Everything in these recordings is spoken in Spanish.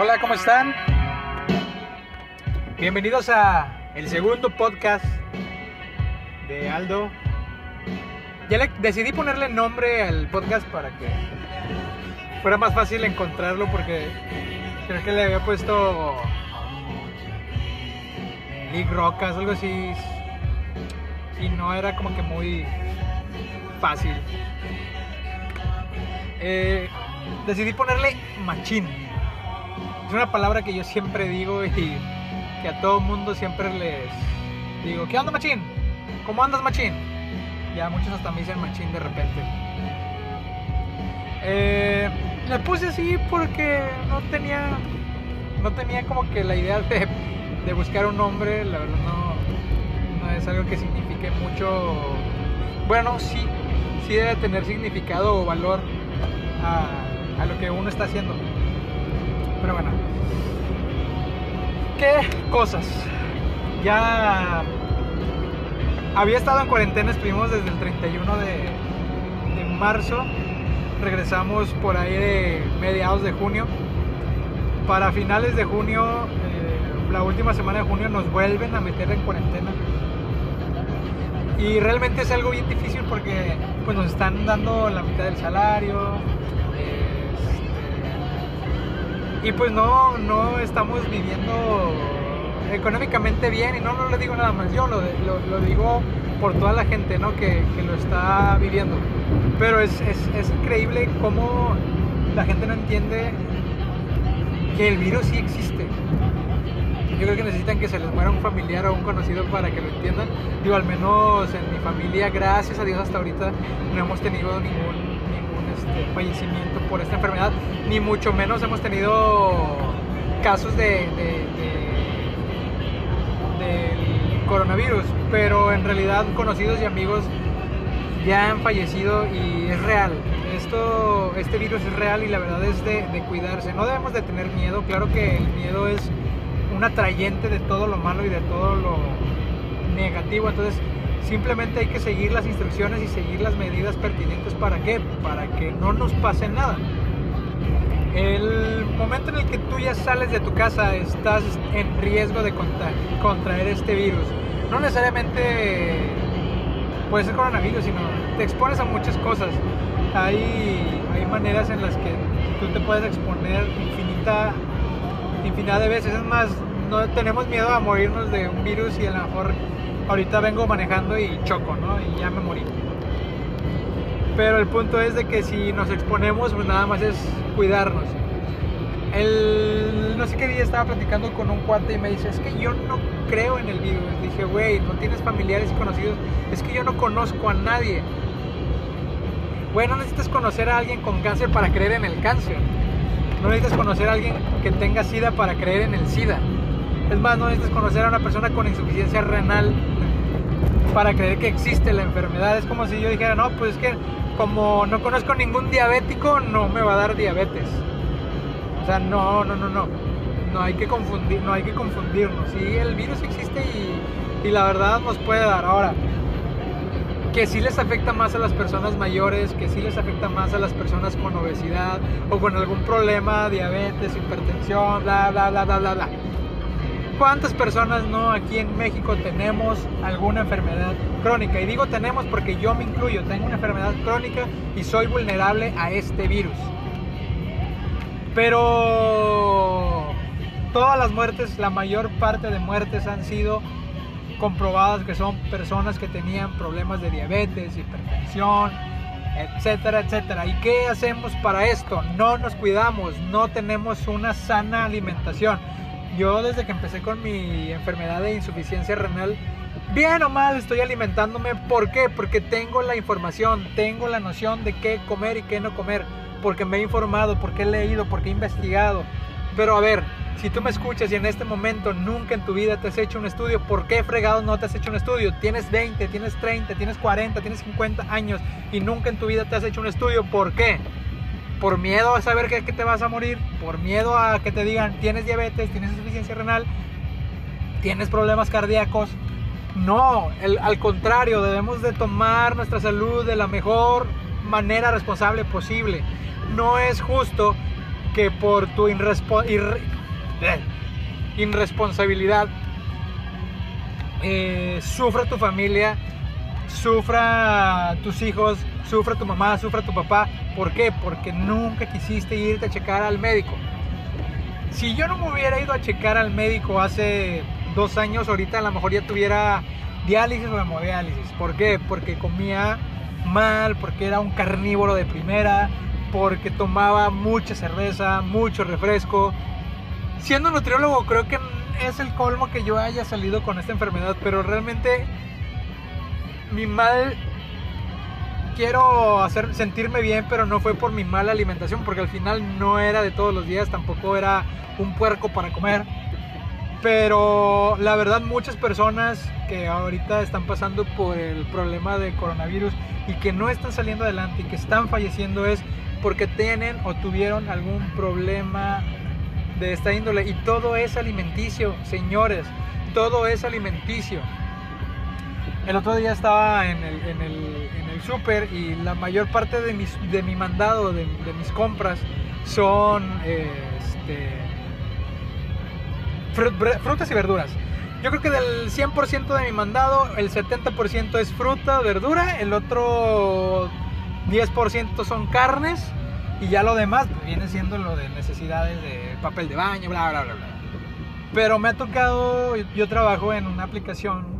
Hola, ¿cómo están? Bienvenidos a el segundo podcast de Aldo. Ya le decidí ponerle nombre al podcast para que fuera más fácil encontrarlo porque creo que le había puesto League Rocas, algo así. Y no era como que muy fácil. Eh, decidí ponerle machín. Es una palabra que yo siempre digo y que a todo mundo siempre les digo, ¿qué onda machín? ¿Cómo andas machín? Ya muchos hasta me dicen machín de repente. Eh, le puse así porque no tenía, no tenía como que la idea de, buscar un nombre, la verdad no, no es algo que signifique mucho, bueno sí, sí debe tener significado o valor a lo que uno está haciendo. Pero bueno. ¿Qué cosas? Ya había estado en cuarentena, estuvimos desde el 31 de, de marzo. Regresamos por ahí de mediados de junio. Para finales de junio, eh, la última semana de junio, nos vuelven a meter en cuarentena. Y realmente es algo bien difícil porque pues, nos están dando la mitad del salario, y pues no, no estamos viviendo económicamente bien y no, no lo digo nada más yo, lo, lo, lo digo por toda la gente ¿no? que, que lo está viviendo. Pero es, es, es, increíble cómo la gente no entiende que el virus sí existe. Yo creo que necesitan que se les muera un familiar o un conocido para que lo entiendan. Digo, al menos en mi familia, gracias a Dios hasta ahorita no hemos tenido ningún este, fallecimiento por esta enfermedad, ni mucho menos hemos tenido casos de, coronavirus, pero en realidad conocidos y amigos ya han fallecido y es real. Esto, este virus es real y la verdad es de, de cuidarse. No debemos de tener miedo, claro que el miedo es un atrayente de todo lo malo y de todo lo negativo, entonces Simplemente hay que seguir las instrucciones y seguir las medidas pertinentes. ¿Para qué? Para que no nos pase nada. El momento en el que tú ya sales de tu casa estás en riesgo de contraer este virus. No necesariamente puede ser coronavirus, sino te expones a muchas cosas. Hay, hay maneras en las que tú te puedes exponer infinita, infinidad de veces. Es más, no tenemos miedo a morirnos de un virus y a lo mejor ahorita vengo manejando y choco, ¿no? Y ya me morí. Pero el punto es de que si nos exponemos, pues nada más es cuidarnos. El, no sé qué día estaba platicando con un cuate y me dice, es que yo no creo en el virus. Dije, güey, no tienes familiares conocidos. Es que yo no conozco a nadie. Güey, no necesitas conocer a alguien con cáncer para creer en el cáncer. No necesitas conocer a alguien que tenga SIDA para creer en el SIDA. Es más, no necesitas conocer a una persona con insuficiencia renal para creer que existe la enfermedad. Es como si yo dijera, no, pues es que como no conozco ningún diabético, no me va a dar diabetes. O sea, no, no, no, no. No hay que confundir, no hay que confundirnos. Sí, el virus existe y, y la verdad nos puede dar. Ahora, que sí les afecta más a las personas mayores, que sí les afecta más a las personas con obesidad o con algún problema, diabetes, hipertensión, bla, bla, bla, bla, bla, bla. ¿Cuántas personas no aquí en México tenemos alguna enfermedad crónica? Y digo tenemos porque yo me incluyo, tengo una enfermedad crónica y soy vulnerable a este virus. Pero todas las muertes, la mayor parte de muertes han sido comprobadas que son personas que tenían problemas de diabetes, hipertensión, etcétera, etcétera. ¿Y qué hacemos para esto? No nos cuidamos, no tenemos una sana alimentación yo desde que empecé con mi enfermedad de insuficiencia renal, bien o mal estoy alimentándome. ¿Por qué? Porque tengo la información, tengo la noción de qué comer y qué no comer, porque me he informado, porque he leído, porque he investigado. Pero a ver, si tú me escuchas y en este momento nunca en tu vida te has hecho un estudio, ¿por qué fregado no te has hecho un estudio? Tienes 20, tienes 30, tienes 40, tienes 50 años y nunca en tu vida te has hecho un estudio. ¿Por qué? Por miedo a saber que, que, te vas a morir, por miedo a que te digan tienes diabetes, tienes insuficiencia renal, tienes problemas cardíacos. No, al contrario, debemos de tomar nuestra salud de la mejor manera responsable posible. No es justo que por tu irrespo- irre- irresponsabilidad eh, sufra tu familia, sufra tus hijos, sufra tu mamá, sufra tu papá. ¿Por qué? Porque nunca quisiste irte a checar al médico. Si yo no me hubiera ido a checar al médico hace dos años, ahorita a lo mejor ya tuviera diálisis o hemodiálisis. ¿Por qué? Porque comía mal, porque era un carnívoro de primera, porque tomaba mucha cerveza, mucho refresco. Siendo nutriólogo creo que es el colmo que yo haya salido con esta enfermedad, pero realmente mi mal quiero hacer sentirme bien, pero no fue por mi mala alimentación, porque al final no era de todos los días, tampoco era un puerco para comer. Pero la verdad muchas personas que ahorita están pasando por el problema de coronavirus y que no están saliendo adelante y que están falleciendo es porque tienen o tuvieron algún problema de esta índole. Y todo es alimenticio, señores, todo es alimenticio. El otro día estaba en el, en súper y la mayor parte de, mi mandado, de, mis compras, son este, frutas y verduras. Yo creo que del 100% de mi mandado, el 70% es fruta, verdura, el otro 10% son carnes y ya lo demás viene siendo lo de necesidades de papel de baño, bla, bla, bla, bla. Pero me ha tocado, yo trabajo en una aplicación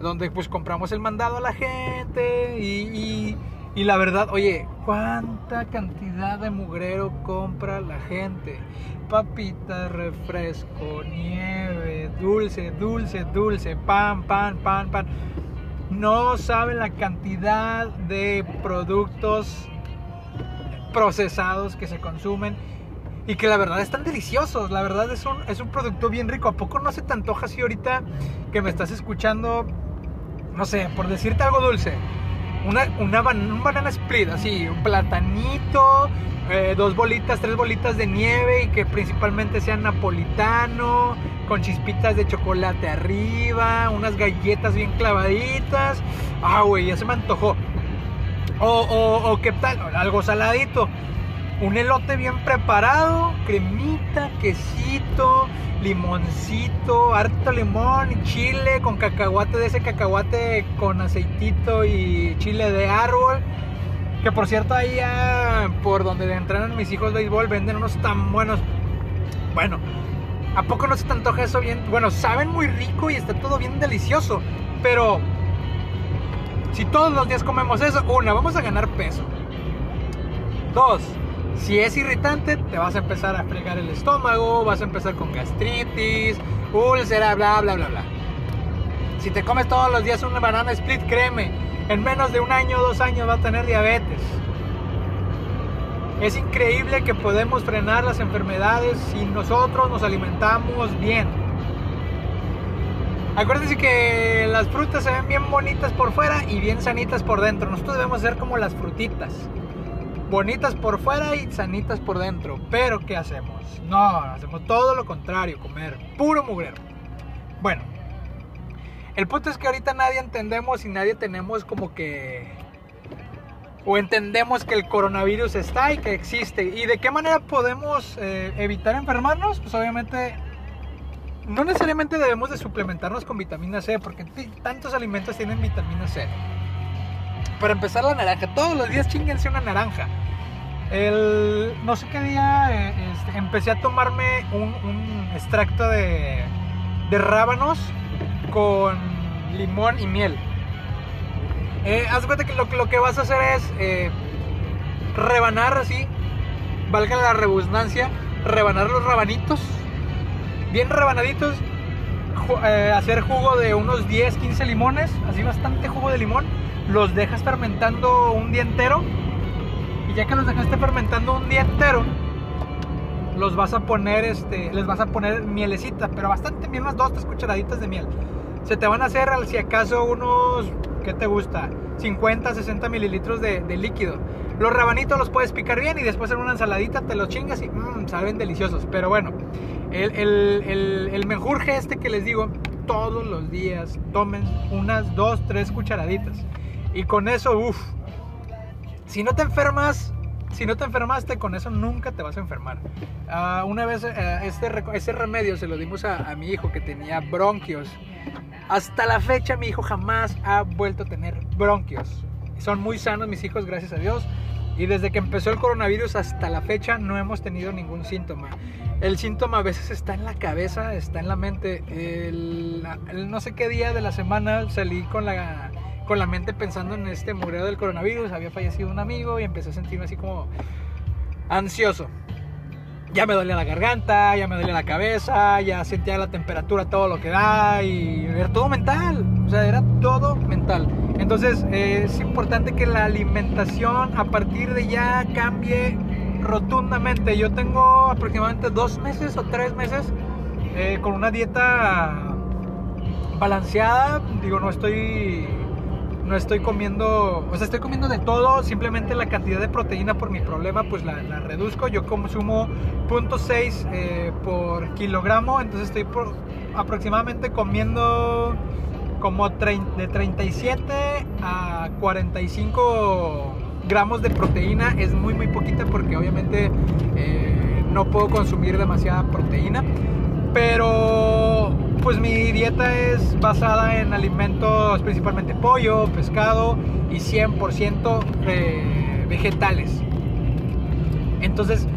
donde pues compramos el mandado a la gente y, y- la verdad, oye, ¿cuánta cantidad de mugrero compra la gente? Papitas, refresco, nieve, dulce, dulce, dulce, pan, pan, pan, pan. No saben la cantidad de productos procesados que se consumen y que la verdad están deliciosos. La verdad es un, es un producto bien rico. ¿A poco no se te antoja así ahorita que me estás escuchando? No sé, por decirte algo dulce. Una, una un banana split, así, un platanito, eh, dos bolitas, tres bolitas de nieve y que principalmente sean napolitano, con chispitas de chocolate arriba, unas galletas bien clavaditas. Ah, güey, ya se me antojó. O, o qué tal, algo saladito. Un elote bien preparado, cremita, quesito, limoncito, harto limón, chile con cacahuate, de ese cacahuate con aceitito y chile de árbol. Que por cierto, ahí ah, por donde entrenan mis hijos béisbol venden unos tan buenos. Bueno, ¿a poco no se te antoja eso bien? Bueno, saben muy rico y está todo bien delicioso. Pero si todos los días comemos eso, una, vamos a ganar peso. Dos, si es irritante, te vas a empezar a fregar el estómago, vas a empezar con gastritis, úlcera, bla, bla, bla, bla. Si te comes todos los días una banana split, créeme, en menos de un año o dos años va a tener diabetes. Es increíble que podemos frenar las enfermedades si nosotros nos alimentamos bien. Acuérdense que las frutas se ven bien bonitas por fuera y bien sanitas por dentro. Nosotros debemos ser como las frutitas. Bonitas por fuera y sanitas por dentro. Pero ¿qué hacemos? No, hacemos todo lo contrario, comer puro mugrero. Bueno, el punto es que ahorita nadie entendemos y nadie tenemos como que... O entendemos que el coronavirus está y que existe. ¿Y de qué manera podemos eh, evitar enfermarnos? Pues obviamente no necesariamente debemos de suplementarnos con vitamina C, porque tantos alimentos tienen vitamina C. Para empezar la naranja, todos los días chinguense una naranja. El, no sé qué día eh, este, empecé a tomarme un, extracto de, rábanos con limón y miel. Eh, haz cuenta que lo, que vas a hacer es eh, rebanar así, valga la redundancia, rebanar los rabanitos bien rebanaditos, hacer jugo de unos 10, 15 limones, así bastante jugo de limón, los dejas fermentando un día entero y ya que los dejaste fermentando un día entero, los vas a poner, este, les vas a poner mielecita, pero bastante bien, unas 2, 3 cucharaditas de miel. Se te van a hacer, al si acaso, unos, ¿qué te gusta? 50, 60 mililitros de, líquido. Los rabanitos los puedes picar bien y después en una ensaladita te los chingas y mmm, deliciosos. Pero bueno, el, el, el, el este que les digo, todos los días tomen unas 2, 3 cucharaditas. Y con eso, uff, si no te enfermas, si no te enfermaste, con eso nunca te vas a enfermar. Ah, una vez eh, este, ese remedio se lo dimos a, a mi hijo que tenía bronquios. Hasta la fecha mi hijo jamás ha vuelto a tener bronquios. Son muy sanos mis hijos, gracias a Dios. Y desde que empezó el coronavirus hasta la fecha no hemos tenido ningún síntoma. El síntoma a veces está en la cabeza, está en la mente. El, no sé qué día de la semana salí con la, con la mente pensando en este mureo del coronavirus. Había fallecido un amigo y empecé a sentirme así como ansioso. Ya me dolía la garganta, ya me dolía la cabeza, ya sentía la temperatura, todo lo que da y era todo mental. O sea, era todo mental. Entonces eh, es importante que la alimentación a partir de ya cambie rotundamente. Yo tengo aproximadamente dos meses o tres meses eh, con una dieta balanceada. Digo, no estoy no estoy comiendo, o sea, estoy comiendo de todo, simplemente la cantidad de proteína por mi problema pues la, reduzco, yo consumo 0.6 eh, por kilogramo, entonces estoy aproximadamente comiendo como de 37 a 45 gramos de proteína. Es muy muy poquita porque obviamente eh, no puedo consumir demasiada proteína. Pero pues mi dieta es basada en alimentos principalmente pollo, pescado y 100% eh, vegetales. Entonces,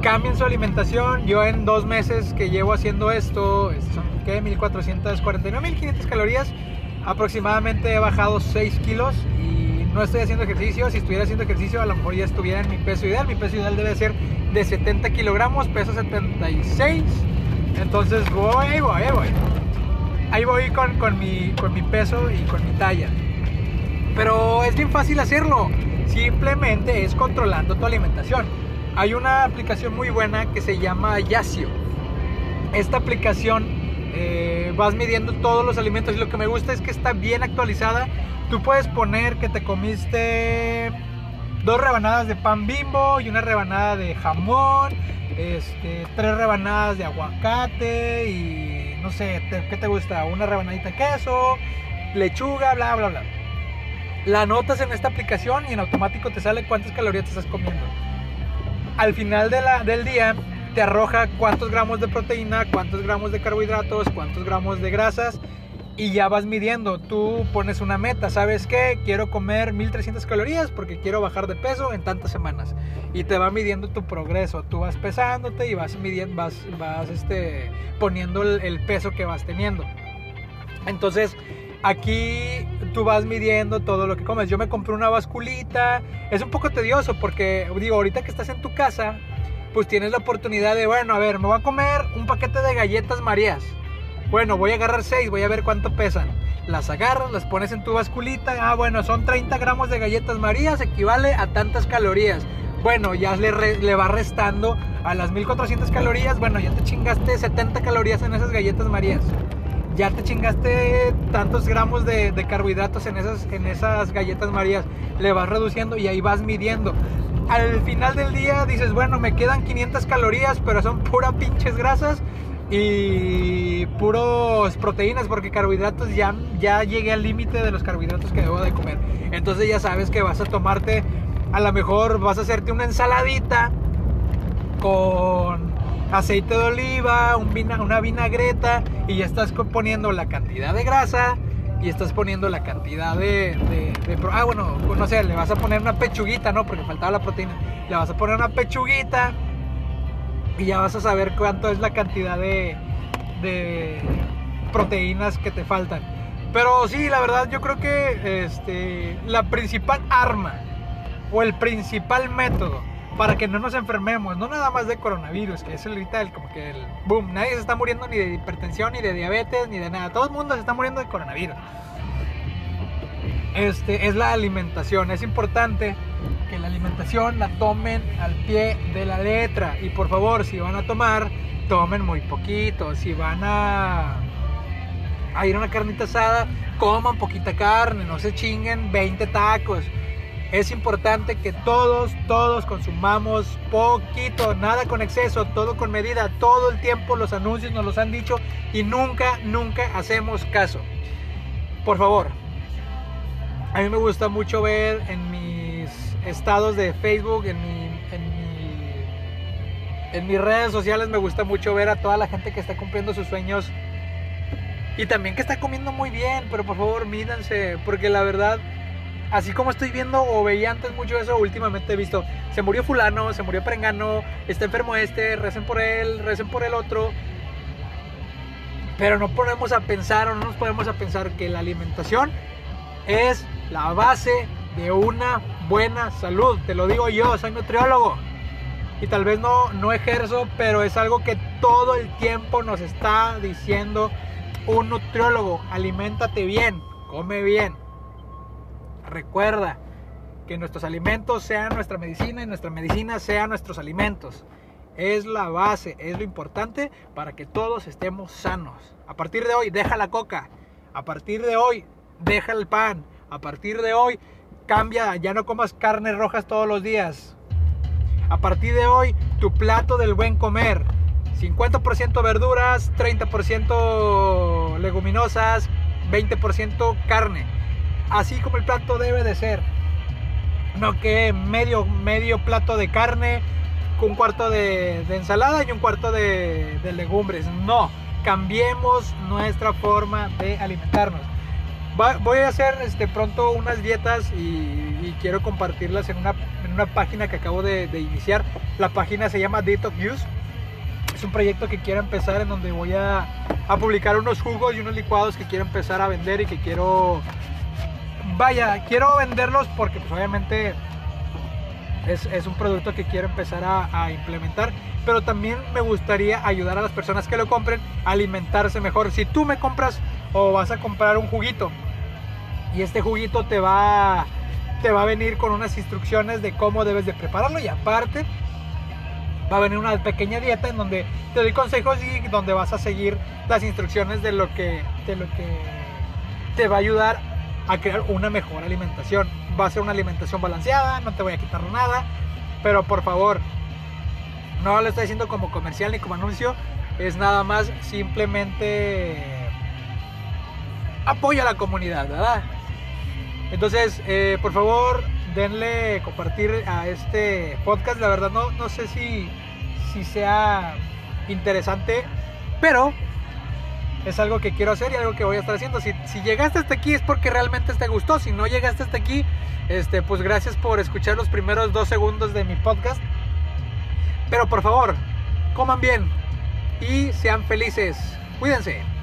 cambien su alimentación. Yo en dos meses que llevo haciendo esto, son ¿qué? 1449, 1500 calorías. Aproximadamente he bajado 6 kilos y no estoy haciendo ejercicio. Si estuviera haciendo ejercicio, a lo mejor ya estuviera en mi peso ideal. Mi peso ideal debe ser de 70 kilogramos, peso 76. Entonces voy, ahí voy, ahí voy. Ahí voy con, mi peso y con mi talla. Pero es bien fácil hacerlo. Simplemente es controlando tu alimentación hay una aplicación muy buena que se llama Yasio. Esta aplicación eh, vas midiendo todos los alimentos y lo que me gusta es que está bien actualizada. Tú puedes poner que te comiste dos rebanadas de pan bimbo y una rebanada de jamón, este, tres rebanadas de aguacate y no sé, ¿qué te gusta? Una rebanadita de queso, lechuga, bla, bla, bla. La anotas en esta aplicación y en automático te sale cuántas calorías te estás comiendo al final de la, del día te arroja cuántos gramos de proteína, cuántos gramos de carbohidratos, cuántos gramos de grasas y ya vas midiendo. Tú pones una meta, ¿sabes qué? Quiero comer 1300 calorías porque quiero bajar de peso en tantas semanas. Y te va midiendo tu progreso. Tú vas pesándote y vas midiendo, vas, vas este, poniendo el, peso que vas teniendo. Entonces, Aquí tú vas midiendo todo lo que comes. Yo me compré una basculita. Es un poco tedioso porque, digo, ahorita que estás en tu casa, pues tienes la oportunidad de, bueno, a ver, me voy a comer un paquete de galletas Marías. Bueno, voy a agarrar seis, voy a ver cuánto pesan. Las agarras, las pones en tu basculita. Ah, bueno, son 30 gramos de galletas Marías, equivale a tantas calorías. Bueno, ya le, le va restando a las 1400 calorías. Bueno, ya te chingaste 70 calorías en esas galletas Marías ya te chingaste tantos gramos de, carbohidratos en esas, en esas galletas marías, le vas reduciendo y ahí vas midiendo. Al final del día dices, bueno, me quedan 500 calorías, pero son pura pinches grasas y puros proteínas, porque carbohidratos ya, ya llegué al límite de los carbohidratos que debo de comer. Entonces ya sabes que vas a tomarte, a lo mejor vas a hacerte una ensaladita con aceite de oliva, un una vinagreta y ya estás poniendo la cantidad de grasa y estás poniendo la cantidad de, ah bueno no sé le vas a poner una pechuguita no porque faltaba la proteína le vas a poner una pechuguita y ya vas a saber cuánto es la cantidad de, de proteínas que te faltan pero sí la verdad yo creo que este la principal arma o el principal método para que no nos enfermemos, no nada más de coronavirus, que es el, como que el boom, nadie se está muriendo ni de hipertensión, ni de diabetes, ni de nada, todo el mundo se está muriendo de coronavirus. Este, es la alimentación, es importante que la alimentación la tomen al pie de la letra. Y por favor, si van a tomar, tomen muy poquito, si van a, a ir a una carnita asada, coman poquita carne, no se chinguen 20 tacos. Es importante que todos, todos consumamos poquito, nada con exceso, todo con medida, todo el tiempo los anuncios nos los han dicho y nunca, nunca hacemos caso. Por favor, a mí me gusta mucho ver en estados de Facebook, en, mi, en, mi, en mis redes sociales, me gusta mucho ver a toda la gente que está cumpliendo sus sueños y también que está comiendo muy bien, pero por favor mídanse, porque la verdad, así como estoy viendo o veía antes mucho eso, últimamente he visto, se murió fulano, se murió perengano, está enfermo este, recen por él, recen por el otro. Pero no ponemos a pensar o no nos ponemos a pensar que la alimentación es la base de una buena salud. Te lo digo yo, soy nutriólogo. Y tal vez no, no ejerzo, pero es algo que todo el tiempo nos está diciendo un nutriólogo, aliméntate bien, come bien. Recuerda que nuestros alimentos sean nuestra medicina y nuestra medicina sean nuestros alimentos. Es la base, es lo importante para que todos estemos sanos. A partir de hoy, deja la coca. A partir de hoy, deja el pan. A partir de hoy, cambia, ya no comas carnes rojas todos los días. A partir de hoy, tu plato del buen comer 50% verduras, 30% leguminosas, 20% carne. Así como el plato debe de ser. No que medio, medio plato de carne, un cuarto de, ensalada y un cuarto de, legumbres. No, cambiemos nuestra forma de alimentarnos. Voy a hacer este, pronto unas dietas y, quiero compartirlas en una, en una, página que acabo de, iniciar. La página se llama Detox Use es un proyecto que quiero empezar en donde voy a, publicar unos jugos y unos licuados que quiero empezar a vender y que quiero... Vaya, quiero venderlos porque pues obviamente es, un producto que quiero empezar a, implementar, pero también me gustaría ayudar a las personas que lo compren a alimentarse mejor. Si tú me compras o vas a comprar un juguito y este juguito te va, te va a venir con unas instrucciones de cómo debes de prepararlo y aparte va a venir una pequeña dieta en donde te doy consejos y donde vas a seguir las instrucciones de lo que, de lo que te va a ayudar a crear una mejor alimentación. Va a ser una alimentación balanceada, no te voy a quitar nada, pero por favor, no lo estoy diciendo como comercial ni como anuncio, es nada más simplemente apoyo a la comunidad, ¿verdad? Entonces, eh, por favor, denle compartir a este podcast. La verdad no, no sé si, si sea interesante, pero es algo que quiero hacer y algo que voy a estar haciendo. Si, si, llegaste hasta aquí es porque realmente te gustó. Si no llegaste hasta aquí, este, pues gracias por escuchar los primeros dos segundos de mi podcast. Pero por favor, coman bien y sean felices. Cuídense.